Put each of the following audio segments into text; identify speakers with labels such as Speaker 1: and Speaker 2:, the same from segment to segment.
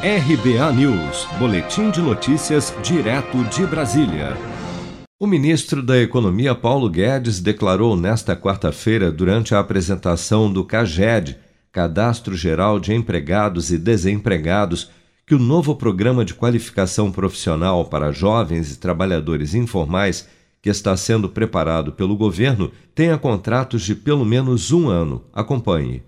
Speaker 1: RBA News, Boletim de Notícias, direto de Brasília. O ministro da Economia, Paulo Guedes, declarou nesta quarta-feira, durante a apresentação do CAGED, Cadastro Geral de Empregados e Desempregados, que o novo programa de qualificação profissional para jovens e trabalhadores informais, que está sendo preparado pelo governo, tenha contratos de pelo menos um ano. Acompanhe.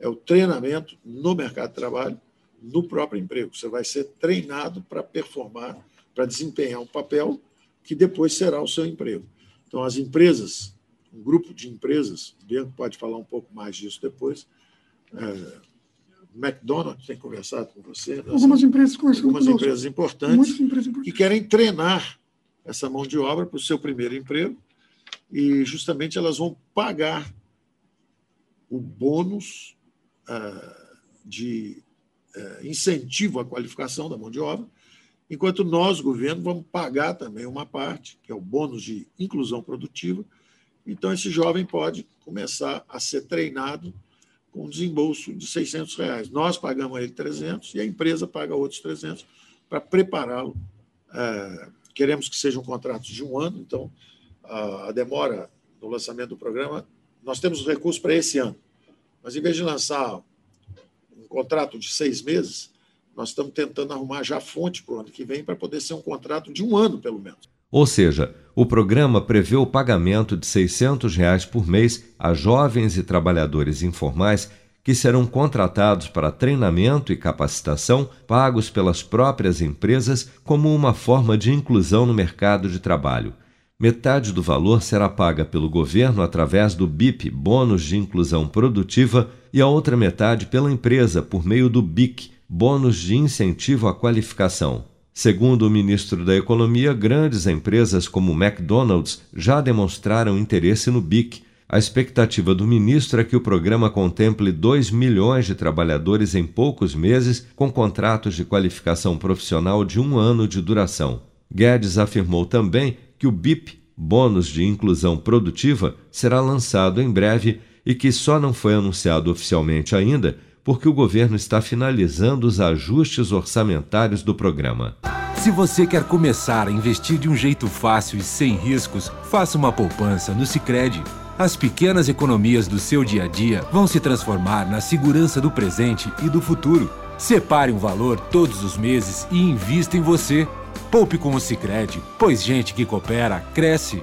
Speaker 2: É o treinamento no mercado de trabalho no próprio emprego. Você vai ser treinado para performar, para desempenhar um papel que depois será o seu emprego. Então, as empresas, um grupo de empresas, o Bianco pode falar um pouco mais disso depois. É, McDonald's tem conversado com você.
Speaker 3: Né? Algumas empresas
Speaker 2: Algumas empresas importantes, empresas importantes que querem treinar essa mão de obra para o seu primeiro emprego e justamente elas vão pagar o bônus uh, de é, incentivo à qualificação da mão de obra, enquanto nós, governo, vamos pagar também uma parte, que é o bônus de inclusão produtiva. Então, esse jovem pode começar a ser treinado com um desembolso de 600 reais. Nós pagamos ele 300 e a empresa paga outros 300 para prepará-lo. É, queremos que sejam contratos de um ano, então a, demora no lançamento do programa, nós temos os recursos para esse ano. Mas, em vez de lançar contrato de seis meses, nós estamos tentando arrumar já fonte para o ano que vem para poder ser um contrato de um ano, pelo menos.
Speaker 1: Ou seja, o programa prevê o pagamento de 600 reais por mês a jovens e trabalhadores informais que serão contratados para treinamento e capacitação pagos pelas próprias empresas como uma forma de inclusão no mercado de trabalho. Metade do valor será paga pelo governo através do BIP, Bônus de Inclusão Produtiva, e a outra metade pela empresa por meio do BIC, Bônus de Incentivo à Qualificação. Segundo o ministro da Economia, grandes empresas como McDonald's já demonstraram interesse no BIC. A expectativa do ministro é que o programa contemple 2 milhões de trabalhadores em poucos meses, com contratos de qualificação profissional de um ano de duração. Guedes afirmou também que o BIP, Bônus de Inclusão Produtiva, será lançado em breve e que só não foi anunciado oficialmente ainda porque o governo está finalizando os ajustes orçamentários do programa.
Speaker 4: Se você quer começar a investir de um jeito fácil e sem riscos, faça uma poupança no Sicredi. As pequenas economias do seu dia a dia vão se transformar na segurança do presente e do futuro. Separe um valor todos os meses e invista em você. Poupe com o Sicredi, pois gente que coopera cresce.